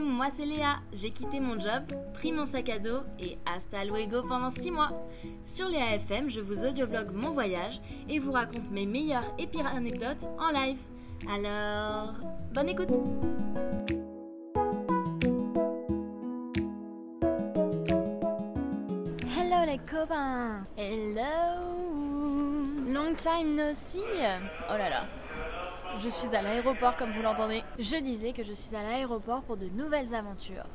Moi c'est Léa. J'ai quitté mon job, pris mon sac à dos et hasta luego pendant 6 mois. Sur Léa FM, je vous audiovlogue mon voyage et vous raconte mes meilleures et pires anecdotes en live. Alors, bonne écoute Hello les copains Hello Long time no see Oh là là je suis à l'aéroport comme vous l'entendez. Je disais que je suis à l'aéroport pour de nouvelles aventures.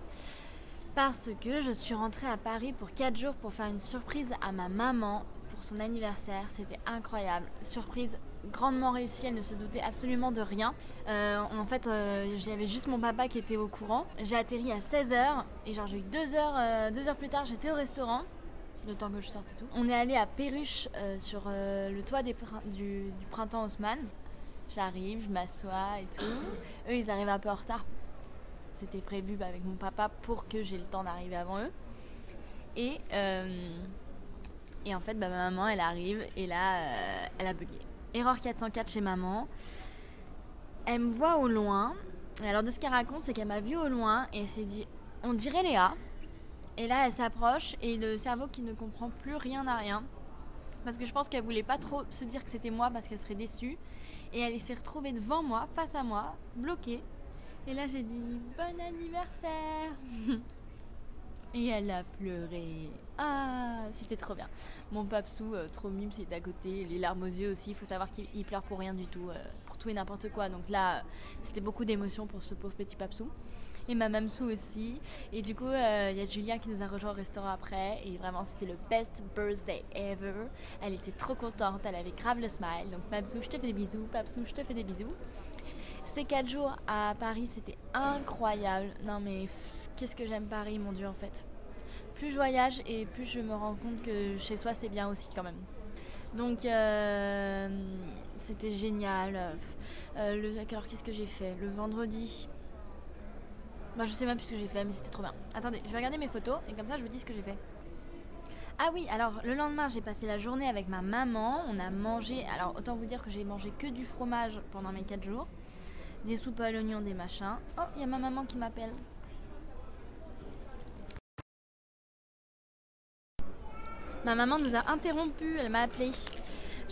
Parce que je suis rentrée à Paris pour 4 jours pour faire une surprise à ma maman pour son anniversaire. C'était incroyable. Surprise grandement réussie, elle ne se doutait absolument de rien. Euh, en fait, euh, j'avais juste mon papa qui était au courant. J'ai atterri à 16h et genre j'ai eu 2 heures, euh, heures plus tard, j'étais au restaurant le temps que je sortais tout. On est allé à Perruche sur le toit du, du, printemps Haussmann J'arrive, je m'assois et tout. Eux, ils arrivent un peu en retard. C'était prévu bah, avec mon papa pour que j'ai le temps d'arriver avant eux. Et, euh, et en fait, bah, ma maman, elle arrive et là, euh, elle a bugué. Erreur 404 chez maman. Elle me voit au loin. Alors, de ce qu'elle raconte, c'est qu'elle m'a vu au loin et elle s'est dit on dirait Léa. Et là, elle s'approche et le cerveau qui ne comprend plus rien à rien parce que je pense qu'elle voulait pas trop se dire que c'était moi parce qu'elle serait déçue. Et elle s'est retrouvée devant moi, face à moi, bloquée. Et là j'ai dit bon anniversaire Et elle a pleuré. Ah, c'était trop bien. Mon papsou, euh, trop mime, c'est à côté. Les larmes aux yeux aussi. Il faut savoir qu'il pleure pour rien du tout, euh, pour tout et n'importe quoi. Donc là, c'était beaucoup d'émotions pour ce pauvre petit papsou et ma mamsou aussi. Et du coup, il euh, y a Julien qui nous a rejoint au restaurant après. Et vraiment, c'était le best birthday ever. Elle était trop contente, elle avait grave le smile. Donc, mamsou, je te fais des bisous. Papsou, je te fais des bisous. Ces quatre jours à Paris, c'était incroyable. Non, mais qu'est-ce que j'aime Paris, mon Dieu, en fait. Plus je voyage et plus je me rends compte que chez soi, c'est bien aussi, quand même. Donc euh, c'était génial. Euh, alors qu'est-ce que j'ai fait? Le vendredi, bah, je sais même plus ce que j'ai fait, mais c'était trop bien. Attendez, je vais regarder mes photos et comme ça je vous dis ce que j'ai fait. Ah oui, alors le lendemain j'ai passé la journée avec ma maman. On a mangé, alors autant vous dire que j'ai mangé que du fromage pendant mes 4 jours. Des soupes à l'oignon, des machins. Oh, il y a ma maman qui m'appelle. Ma maman nous a interrompu, elle m'a appelé.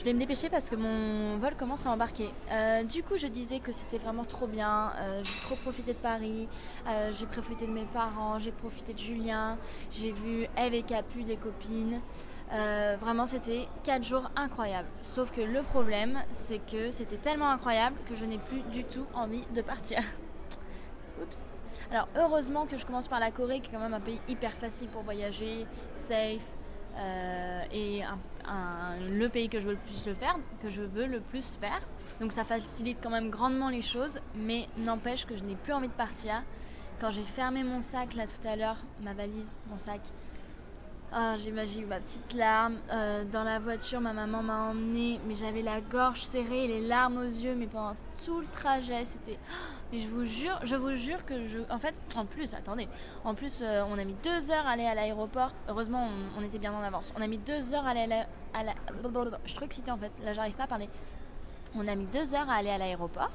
Je vais me dépêcher parce que mon vol commence à embarquer. Euh, du coup, je disais que c'était vraiment trop bien. Euh, j'ai trop profité de Paris. Euh, j'ai profité de mes parents. J'ai profité de Julien. J'ai vu Eve et Capu, des copines. vraiment, c'était 4 jours incroyables. Sauf que le problème, c'est que c'était tellement incroyable que je n'ai plus du tout envie de partir. Oups. Alors, heureusement que je commence par la Corée, qui est quand même un pays hyper facile pour voyager, safe. Et un, le pays que je veux le plus le faire, que je veux le plus faire. Donc ça facilite quand même grandement les choses, mais n'empêche que je n'ai plus envie de partir. Quand j'ai fermé mon sac là tout à l'heure, ma valise, mon sac, ah, j'imagine ma petite larme. Euh, dans la voiture, ma maman m'a emmenée, mais j'avais la gorge serrée, les larmes aux yeux, mais pendant tout le trajet, c'était. Mais je vous jure, je vous jure que je. En fait, en plus, attendez, en plus, euh, on a mis deux heures à aller à l'aéroport. Heureusement, on, était bien en avance. On a mis deux heures à aller à la. Je suis trop excitée en fait. Là, j'arrive pas à parler. On a mis deux heures à aller à l'aéroport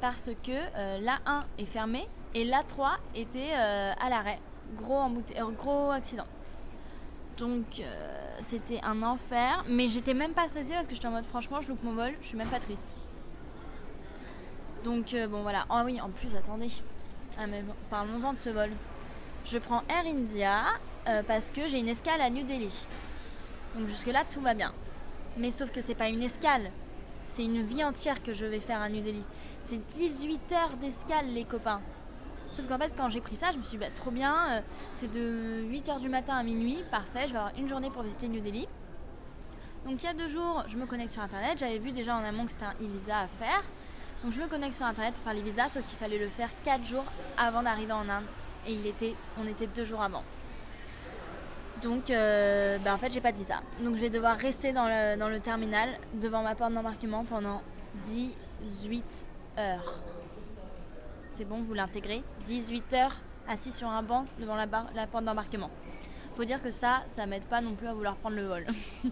parce que euh, la 1 est fermée et la 3 était à l'arrêt. Gros, gros accident. Donc euh, c'était un enfer. Mais j'étais même pas stressée parce que j'étais en mode franchement je loupe mon vol, je suis même pas triste. Donc euh, bon voilà. Ah oui, en plus attendez. Ah mais parlons-en de ce vol. Je prends Air India euh, parce que j'ai une escale à New Delhi. Donc jusque là tout va bien. Mais sauf que c'est pas une escale. C'est une vie entière que je vais faire à New Delhi. C'est 18 heures d'escale les copains. Sauf qu'en fait, quand j'ai pris ça, je me suis dit, bah, trop bien, euh, c'est de 8h du matin à minuit, parfait, je vais avoir une journée pour visiter New Delhi. Donc il y a deux jours, je me connecte sur Internet, j'avais vu déjà en amont que c'était un e-visa à faire. Donc je me connecte sur Internet pour faire les visas, sauf qu'il fallait le faire 4 jours avant d'arriver en Inde. Et on était deux jours avant. Donc euh, bah, en fait, j'ai pas de visa. Donc je vais devoir rester dans le, dans le terminal devant ma porte d'embarquement pendant 18 heures. C'est bon, vous l'intégrez? 18 heures assis sur un banc devant la, la porte d'embarquement. Faut dire que ça, ça m'aide pas non plus à vouloir prendre le vol.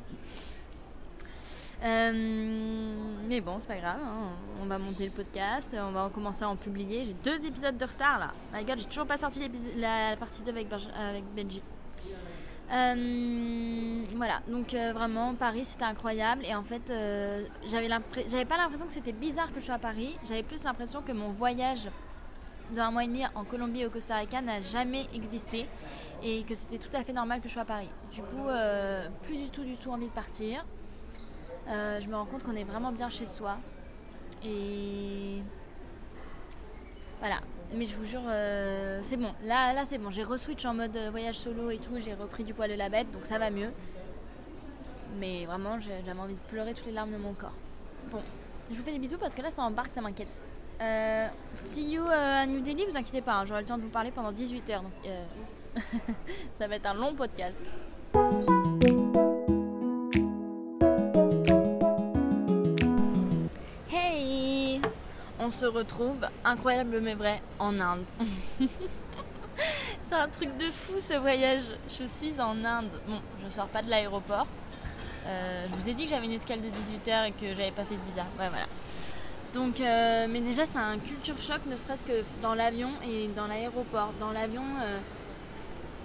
mais bon, c'est pas grave, hein. on va monter le podcast, on va commencer à en publier. J'ai deux épisodes de retard là. My god, j'ai toujours pas sorti la partie 2 avec, avec Benji. Euh, voilà, donc euh, vraiment Paris c'était incroyable et en fait euh, j'avais j'avais pas l'impression que c'était bizarre que je sois à Paris, j'avais plus l'impression que mon voyage de un mois et demi en Colombie et au Costa Rica n'a jamais existé et que c'était tout à fait normal que je sois à Paris. Du coup, plus du tout du tout envie de partir. Je me rends compte qu'on est vraiment bien chez soi et voilà, mais je vous jure, euh, c'est bon. Là, là c'est bon. J'ai re-switch en mode euh, voyage solo et tout. J'ai repris du poil de la bête, donc ça va mieux. Mais vraiment, j'avais envie de pleurer toutes les larmes de mon corps. Bon, je vous fais des bisous parce que là, ça embarque, ça m'inquiète. Euh, see you à New Delhi, vous inquiétez pas, hein, j'aurai le temps de vous parler pendant 18 heures. Donc, ça va être un long podcast. On se retrouve, incroyable mais vrai, en Inde. c'est un truc de fou ce voyage. Je suis en Inde. Bon, je sors pas de l'aéroport. Euh, je vous ai dit que j'avais une escale de 18h et que j'avais pas fait de visa. Ouais, voilà. Donc, euh, mais déjà, c'est un culture choc, ne serait-ce que dans l'avion et dans l'aéroport. Dans l'avion, euh,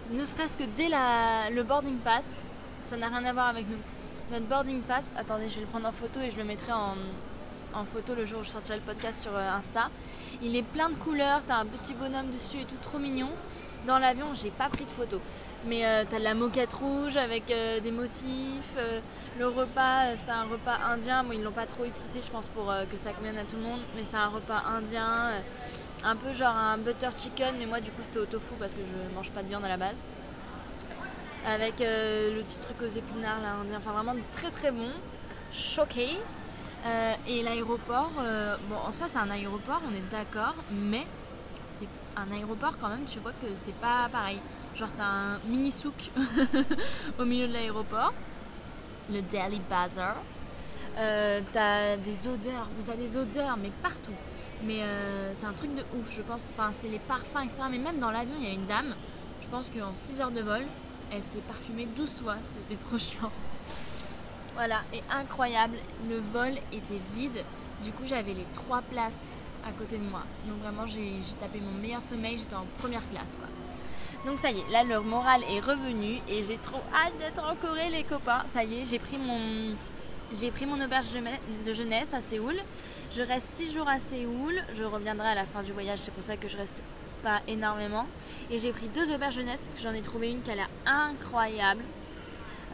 ne serait-ce que dès le boarding pass, ça n'a rien à voir avec nous. Notre boarding pass, attendez, je vais le prendre en photo et je le mettrai en, en photo le jour où je sortirai le podcast sur euh, Insta. Il est plein de couleurs, t'as un petit bonhomme dessus et tout trop mignon. Dans l'avion, j'ai pas pris de photo. Mais euh, t'as de la moquette rouge avec euh, des motifs. le repas, c'est un repas indien. Bon, ils l'ont pas trop épicé, je pense, pour que ça convienne à tout le monde. Mais c'est un repas indien. un peu genre un butter chicken. Mais moi, du coup, c'était au tofu parce que je mange pas de viande à la base. Avec le petit truc aux épinards là, indien. Enfin, vraiment très très bon. Choqué. Euh, et l'aéroport, euh, bon, en soi, c'est un aéroport, on est d'accord, mais c'est un aéroport quand même, tu vois que c'est pas pareil. Genre, t'as un mini souk au milieu de l'aéroport, le Delhi Bazaar. Euh, t'as des odeurs, mais t'as des odeurs, mais partout. Mais c'est un truc de ouf, je pense. Enfin, c'est les parfums, etc. Mais même dans l'avion, il y a une dame, je pense qu'en 6 heures de vol, elle s'est parfumée 12 fois. C'était trop chiant. Voilà, et incroyable, le vol était vide. Du coup, j'avais les trois places à côté de moi. Donc vraiment, j'ai tapé mon meilleur sommeil, j'étais en première classe quoi. Donc ça y est, là le moral est revenu et j'ai trop hâte d'être en Corée les copains. Ça y est, j'ai pris mon j'ai pris mon auberge de jeunesse à Séoul. Je reste six jours à Séoul. Je reviendrai à la fin du voyage, c'est pour ça que je reste pas énormément. Et j'ai pris deux auberges jeunesse j'en ai trouvé une qui a l'air incroyable.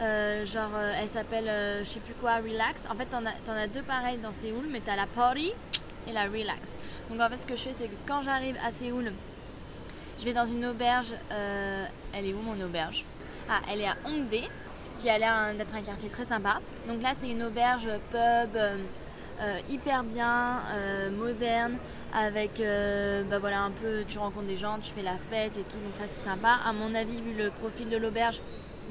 Euh, genre, euh, elle s'appelle, euh, je sais plus quoi, Relax. En fait, t'en as, as, deux pareilles dans Séoul, mais t'as la Party et la Relax. Donc en fait, ce que je fais, c'est que quand j'arrive à Séoul, je vais dans une auberge. elle est où mon auberge? Ah, elle est à Hongdae, ce qui a l'air d'être un quartier très sympa. Donc là, c'est une auberge pub hyper bien, moderne, avec, bah voilà, un peu, tu rencontres des gens, tu fais la fête et tout, donc ça c'est sympa. À mon avis, vu le profil de l'auberge,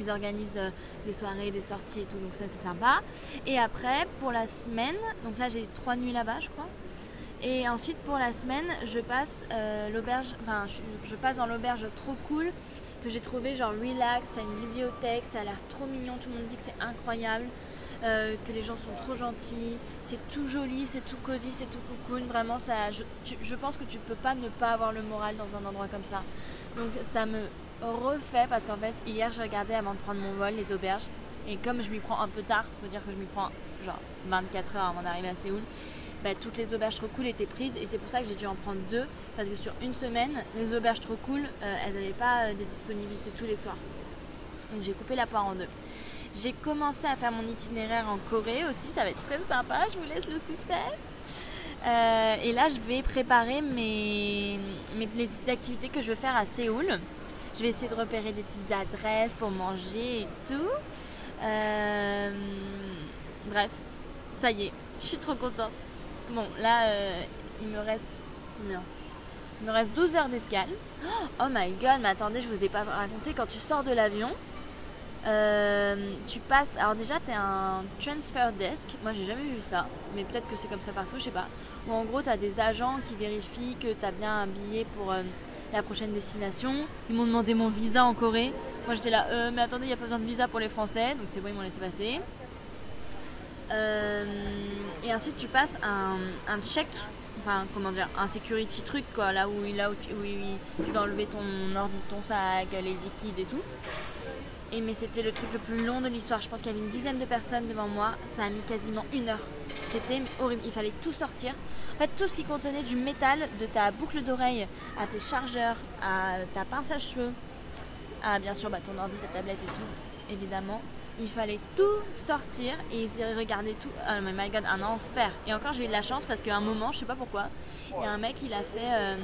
ils organisent euh, des soirées, des sorties et tout, donc ça c'est sympa. Et après, pour la semaine, donc là j'ai trois nuits là-bas, je crois. Et ensuite pour la semaine, je passe euh, l'auberge, enfin je, passe dans l'auberge trop cool que j'ai trouvé genre relax, t'as une bibliothèque, ça a l'air trop mignon, tout le monde dit que c'est incroyable. Euh, que les gens sont trop gentils, c'est tout joli, c'est tout cosy, c'est tout cocoon. Vraiment, ça, je, je, pense que tu peux pas ne pas avoir le moral dans un endroit comme ça. Donc ça me refait parce qu'en fait hier j'ai regardé avant de prendre mon vol les auberges et comme je m'y prends un peu tard, faut dire que je m'y prends genre 24 heures avant d'arriver à Séoul, bah, toutes les auberges trop cool étaient prises et c'est pour ça que j'ai dû en prendre deux parce que sur une semaine les auberges trop cool euh, elles n'avaient pas euh, des disponibilités tous les soirs. Donc j'ai coupé la poire en deux. J'ai commencé à faire mon itinéraire en Corée aussi, ça va être très sympa, je vous laisse le suspense. Euh, et là je vais préparer mes, mes petites activités que je veux faire à Séoul. Je vais essayer de repérer des petites adresses pour manger et tout. Euh, bref, ça y est, je suis trop contente. Bon, là, euh, il me reste Non. Il me reste 12 heures d'escale. Oh my god, mais attendez, je vous ai pas raconté. Quand tu sors de l'avion, euh, tu passes. Alors, déjà, tu es un transfer desk. Moi, j'ai jamais vu ça. Mais peut-être que c'est comme ça partout, je sais pas. Ou en gros, tu as des agents qui vérifient que tu as bien un billet pour la prochaine destination. Ils m'ont demandé mon visa en Corée. Moi j'étais là, euh, mais attendez, il n'y a pas besoin de visa pour les Français, donc c'est bon, ils m'ont laissé passer. Euh, et ensuite, tu passes un, check, enfin, comment dire, un security truc, quoi, là où, tu- dois enlever ton ordi, ton sac, les liquides et tout. Et mais c'était le truc le plus long de l'histoire. Je pense qu'il y avait une dizaine de personnes devant moi. Ça a mis quasiment une heure. C'était horrible. Il fallait tout sortir. En fait, tout ce qui contenait du métal, de ta boucle d'oreille à tes chargeurs, à ta pince à cheveux, à bien sûr bah, ton ordi, ta tablette et tout, évidemment. Il fallait tout sortir et ils regardaient tout. Oh my god, un enfer. Et encore, j'ai eu de la chance parce qu'à un moment, je sais pas pourquoi, il y a un mec, il a fait euh,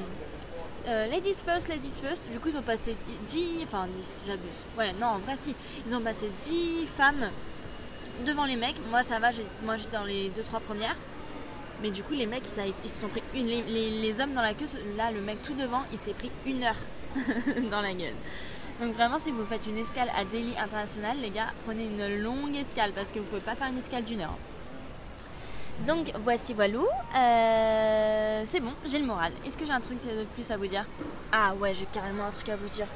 euh, Ladies first, ladies first. Du coup, ils ont passé 10, enfin 10, j'abuse. Ouais, non, en vrai, si. Ils ont passé 10 femmes devant les mecs. Moi, ça va, moi j'étais dans les 2-3 premières. Mais du coup, les mecs, ils, se sont pris une. Les, les- hommes dans la queue, là, le mec tout devant, il s'est pris une heure dans la gueule. Donc, vraiment, si vous faites une escale à Delhi International, les gars, prenez une longue escale parce que vous pouvez pas faire une escale d'une heure. Donc, voici voilou. Euh, c'est bon, j'ai le moral. Est-ce que j'ai un truc de plus à vous dire? Ah, ouais, j'ai carrément un truc à vous dire.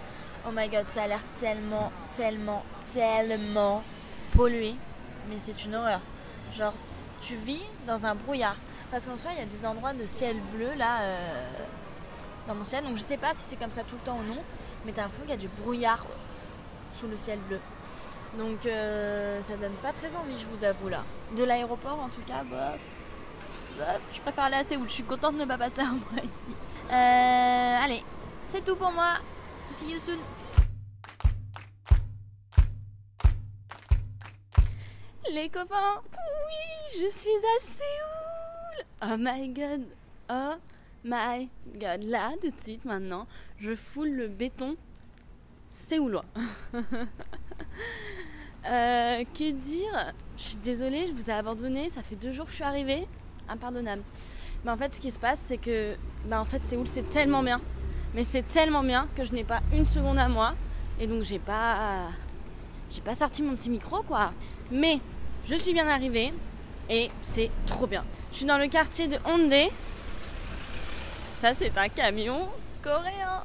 Oh my god, ça a l'air tellement, tellement, tellement pollué. Mais c'est une horreur. Genre, tu vis dans un brouillard. Parce qu'en soi, il y a des endroits de ciel bleu là euh, dans mon ciel. Donc je sais pas si c'est comme ça tout le temps ou non. Mais t'as l'impression qu'il y a du brouillard sous le ciel bleu. Donc euh, ça donne pas très envie, je vous avoue là. De l'aéroport en tout cas, bof. Bof. Je préfère aller à Séoul. Je suis contente de ne pas passer un mois ici. Euh, allez, c'est tout pour moi. See you soon. Les copains, oui, je suis à Séoul. Oh my god, oh my god. Là, tout de suite, maintenant, je foule le béton séoulois. euh, que dire? Je suis désolée, je vous ai abandonné. Ça fait deux jours que je suis arrivée. Impardonnable. Mais en fait, ce qui se passe, c'est que, bah, en fait, Séoul, c'est tellement bien. Mais c'est tellement bien que je n'ai pas une seconde à moi. Et donc, j'ai pas j'ai pas sorti mon petit micro quoi. Mais je suis bien arrivée et c'est trop bien. Je suis dans le quartier de Hondé. Ça c'est un camion coréen.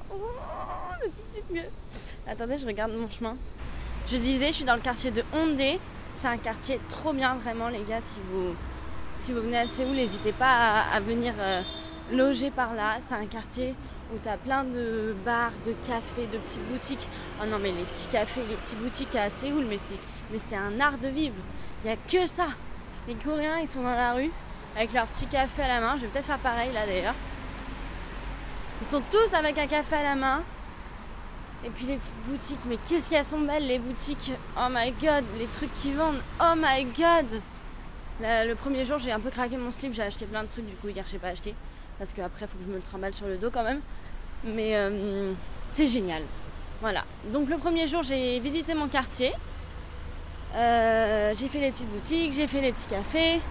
Mieux. Attendez, je regarde mon chemin. Je disais, je suis dans le quartier de Hondé. C'est un quartier trop bien vraiment les gars. Si vous, venez à Séoul, n'hésitez pas à, venir euh, loger par là. C'est un quartier où tu as plein de bars, de cafés, de petites boutiques. Oh non, mais les petits cafés, les petites boutiques à Séoul, mais c'est un art de vivre. Il n'y a que ça. Les Coréens, ils sont dans la rue avec leur petit café à la main. Je vais peut-être faire pareil là d'ailleurs. Ils sont tous avec un café à la main. Et puis les petites boutiques, mais qu'est-ce qu'elles sont belles les boutiques. Oh my god, les trucs qui vendent. Oh my god. Le, premier jour, j'ai un peu craqué mon slip, j'ai acheté plein de trucs, du coup hier, j'ai pas acheté parce qu'après, faut que je me le trimballe sur le dos quand même. Mais euh, c'est génial. Voilà. Donc le premier jour, j'ai visité mon quartier. Euh, j'ai fait les petites boutiques, j'ai fait les petits cafés.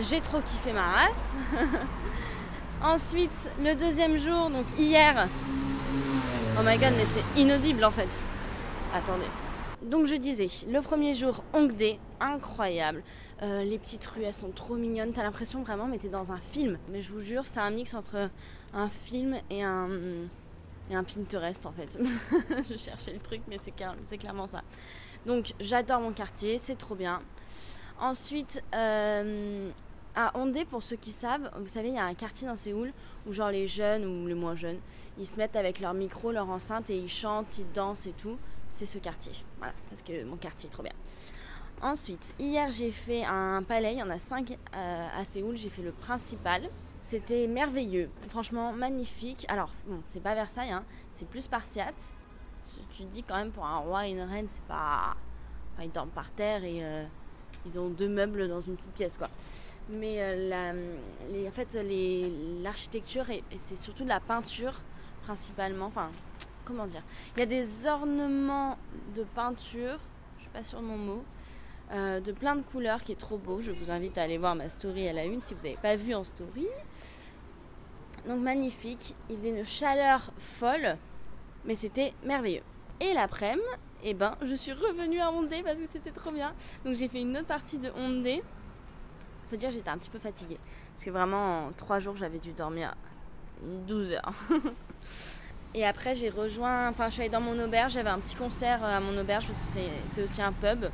J'ai trop kiffé ma race. Ensuite, le deuxième jour, donc hier. Oh my god, mais c'est inaudible en fait. Attendez. Donc je disais, le premier jour, Hongdae, incroyable. Euh, les petites rues, elles sont trop mignonnes. T'as l'impression vraiment, mais t'es dans un film. Mais je vous jure, c'est un mix entre un film et un, et un Pinterest en fait. je cherchais le truc, mais c'est, clair- c'est clairement ça. Donc j'adore mon quartier, c'est trop bien. Ensuite, euh, à Hondé, pour ceux qui savent, vous savez, il y a un quartier dans Séoul où genre les jeunes ou les moins jeunes, ils se mettent avec leur micro, leur enceinte et ils chantent, ils dansent et tout. C'est ce quartier. Voilà, parce que mon quartier est trop bien. Ensuite, hier j'ai fait un palais, il y en a cinq euh, à Séoul, j'ai fait le principal. C'était merveilleux, franchement magnifique. Alors, bon, c'est pas Versailles, hein, c'est plus spartiate. Tu, te dis quand même pour un roi et une reine, c'est pas. Enfin, ils dorment par terre et euh, ils ont deux meubles dans une petite pièce, quoi. Mais euh, la, en fait, l'architecture, et c'est surtout de la peinture principalement. Enfin, comment dire? Il y a des ornements de peinture, je suis pas sûre de mon mot, euh, de plein de couleurs qui est trop beau. Je vous invite à aller voir ma story à la une si vous n'avez pas vu en story. Donc magnifique, il faisait une chaleur folle, mais c'était merveilleux. Et l'après-midi, eh ben, je suis revenue à Hondé parce que c'était trop bien. Donc j'ai fait une autre partie de Hondé. Faut dire j'étais un petit peu fatiguée parce que vraiment en trois jours j'avais dû dormir 12 heures. Et après j'ai rejoint, enfin je suis allée dans mon auberge, j'avais un petit concert à mon auberge parce que c'est aussi un pub.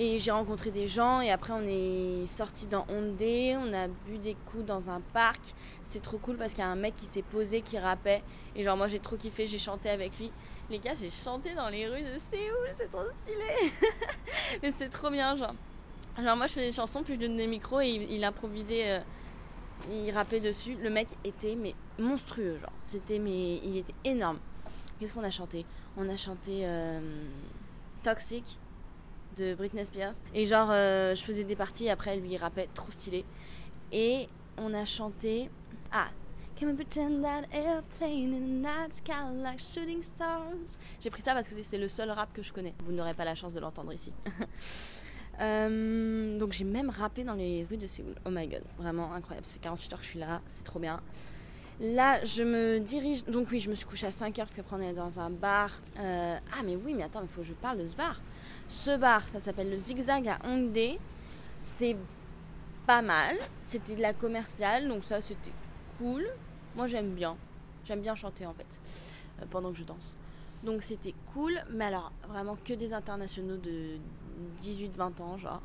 Et j'ai rencontré des gens et après on est sorti dans Hondé, on a bu des coups dans un parc. C'est trop cool parce qu'il y a un mec qui s'est posé, qui rappait. Et genre moi j'ai trop kiffé, j'ai chanté avec lui. Les gars, j'ai chanté dans les rues de Séoul, c'est trop stylé. Mais c'est trop bien, genre. Genre moi je faisais des chansons, puis je donnais des micros et il, improvisait, euh, il rappait dessus. Le mec était mais monstrueux, genre. C'était mais il était énorme. Qu'est-ce qu'on a chanté? On a chanté euh, Toxic de Britney Spears. Et genre, euh, je faisais des parties, après, lui, il rappait, trop stylé. Et on a chanté. Ah! J'ai pris ça parce que c'est le seul rap que je connais. Vous n'aurez pas la chance de l'entendre ici. Euh, donc j'ai même rappé dans les rues de Séoul. Oh my god, vraiment incroyable. Ça fait 48 heures que je suis là, c'est trop bien. Là, je me dirige. Donc, oui, je me suis couchée à 5 heures parce qu'après, on est dans un bar. Euh, ah, mais oui, mais attends, il faut que je parle de ce bar. Ce bar, ça s'appelle le Zigzag à Hongdae. C'est pas mal. C'était de la commerciale, donc ça c'était cool. Moi j'aime bien. J'aime bien chanter en fait, euh, pendant que je danse. Donc c'était cool, mais alors vraiment que des internationaux de 18-20 ans, genre.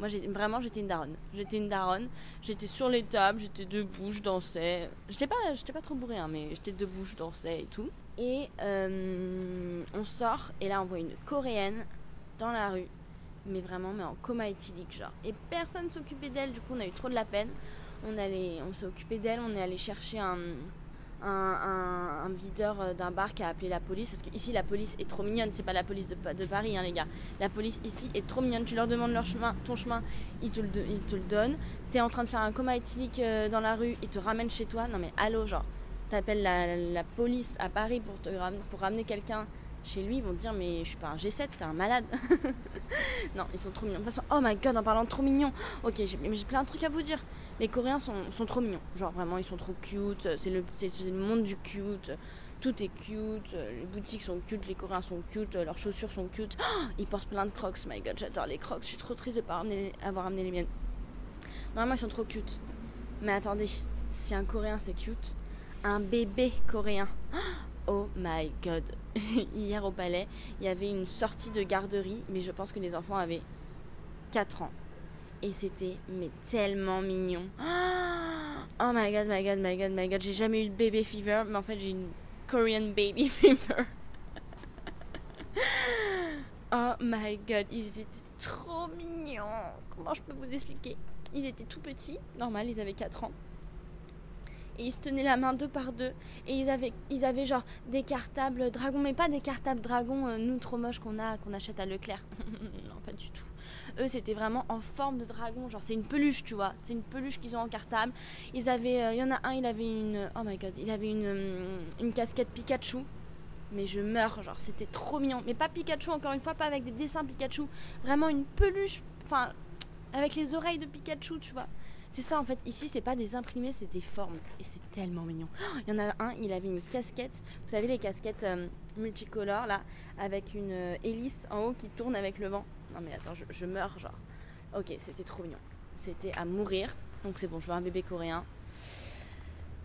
Moi vraiment j'étais une daronne. J'étais une daronne. J'étais sur les tables, j'étais debout, je dansais. J'étais pas, j'étais pas trop bourré, hein, mais j'étais debout, je dansais et tout. Et euh, on sort et là on voit une coréenne dans la rue, mais vraiment, mais en coma éthylique, genre. Et personne s'occupait d'elle, du coup, on a eu trop de la peine. On s'est occupé d'elle, on est allé chercher un, un, videur euh, d'un bar qui a appelé la police parce que ici la police est trop mignonne c'est pas la police de, de Paris hein, les gars. La police ici est trop mignonne tu leur demandes leur chemin ton chemin ils te le, ils te le donnent. T'es en train de faire un coma éthylique euh, dans la rue ils te ramènent chez toi. Non mais allô genre t'appelles la, la police à Paris pour, te, pour ramener quelqu'un chez lui, ils vont dire Mais je suis pas un G7, t'es un malade. non, ils sont trop mignons. De toute façon, oh my god, en parlant de trop mignons. Ok, j'ai plein de trucs à vous dire. Les Coréens sont, sont trop mignons. Genre, vraiment, ils sont trop cute. C'est le, le monde du cute. Tout est cute. Les boutiques sont cute. Les Coréens sont cute. Leurs chaussures sont cute. ils portent plein de crocs. My god, j'adore les crocs. Je suis trop triste de pas avoir amené les miennes. Normalement, ils sont trop cute. Mais attendez, si un Coréen c'est cute, un bébé coréen. Oh my god. Hier au palais, il y avait une sortie de garderie, mais je pense que les enfants avaient 4 ans. Et c'était mais tellement mignon. Oh my god, my god, my god, my god. J'ai jamais eu de baby fever, mais en fait j'ai une Korean baby fever. oh my god, ils étaient trop mignons. Comment je peux vous expliquer? Ils étaient tout petits, normal, ils avaient 4 ans ils se tenaient la main deux par deux. Et ils avaient ils avaient genre des cartables dragons mais pas des cartables dragons euh, nous trop moches qu'on a qu'on achète à Leclerc. Non pas du tout. Eux c'était vraiment en forme de dragon. Genre c'est une peluche tu vois. C'est une peluche qu'ils ont en cartable. Ils avaient euh, il y en a un il avait une oh my god il avait une euh, une casquette Pikachu. Mais je meurs genre c'était trop mignon. Mais pas Pikachu encore une fois pas avec des dessins Pikachu. Vraiment une peluche enfin avec les oreilles de Pikachu tu vois c'est ça en fait, ici c'est pas des imprimés, c'est des formes. Et c'est tellement mignon. Il y en a un, il avait une casquette, vous savez les casquettes euh, multicolores là, avec une euh, hélice en haut qui tourne avec le vent. Non mais attends, je, meurs genre. Ok, c'était trop mignon. C'était à mourir. Donc c'est bon, je veux un bébé coréen.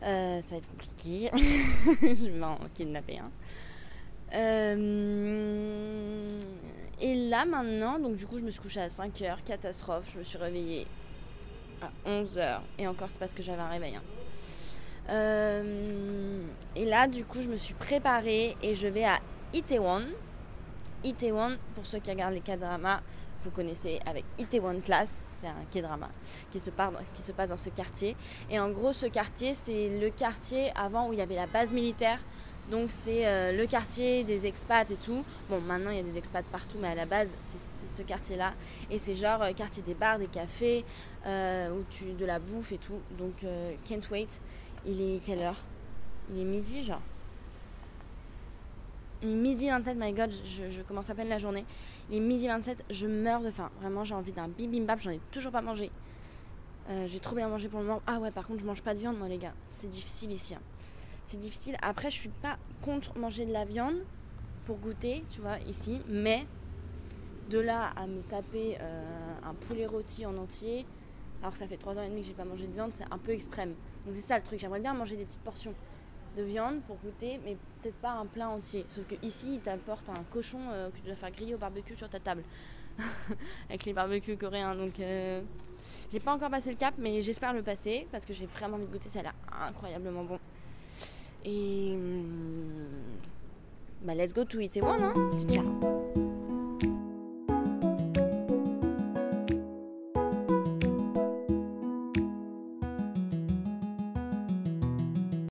Euh, ça va être compliqué. je vais en kidnapper et là maintenant, donc du coup je me suis couchée à 5h, catastrophe, je me suis réveillée à 11h. Et encore, c'est parce que j'avais un réveil. Hein. Euh, et là, du coup, je me suis préparée et je vais à Itaewon. Itaewon, pour ceux qui regardent les K-dramas, vous connaissez avec Itaewon Class, c'est un K-drama qui se passe dans ce quartier. Et en gros, ce quartier, c'est le quartier avant où il y avait la base militaire donc c'est euh, le quartier des expats et tout. Bon, maintenant il y a des expats partout, mais à la base c'est ce quartier-là. Et c'est genre euh, quartier des bars, des cafés, euh, où tu de la bouffe et tout. Donc can't wait. Il est quelle heure? Il est midi genre. Midi 27, my god, je, commence à peine la journée. Il est midi 27, je meurs de faim. Vraiment, j'ai envie d'un bibimbap, j'en ai toujours pas mangé. j'ai trop bien mangé pour le moment. Ah ouais, par contre, je mange pas de viande, moi les gars. C'est difficile ici. Hein c'est difficile. Après, je suis pas contre manger de la viande pour goûter, tu vois, ici, mais de là à me taper euh, un poulet rôti en entier, alors que ça fait 3 ans et demi que j'ai pas mangé de viande, c'est un peu extrême. Donc c'est ça le truc, j'aimerais bien manger des petites portions de viande pour goûter, mais peut-être pas un plat entier. Sauf que ici, ils t'apportent un cochon euh, que tu dois faire griller au barbecue sur ta table. Avec les barbecues coréens. Donc, euh... j'ai pas encore passé le cap, mais j'espère le passer parce que j'ai vraiment envie de goûter. Ça a l'air incroyablement bon. Et. Hum, bah, let's go to it et one, hein? Ciao!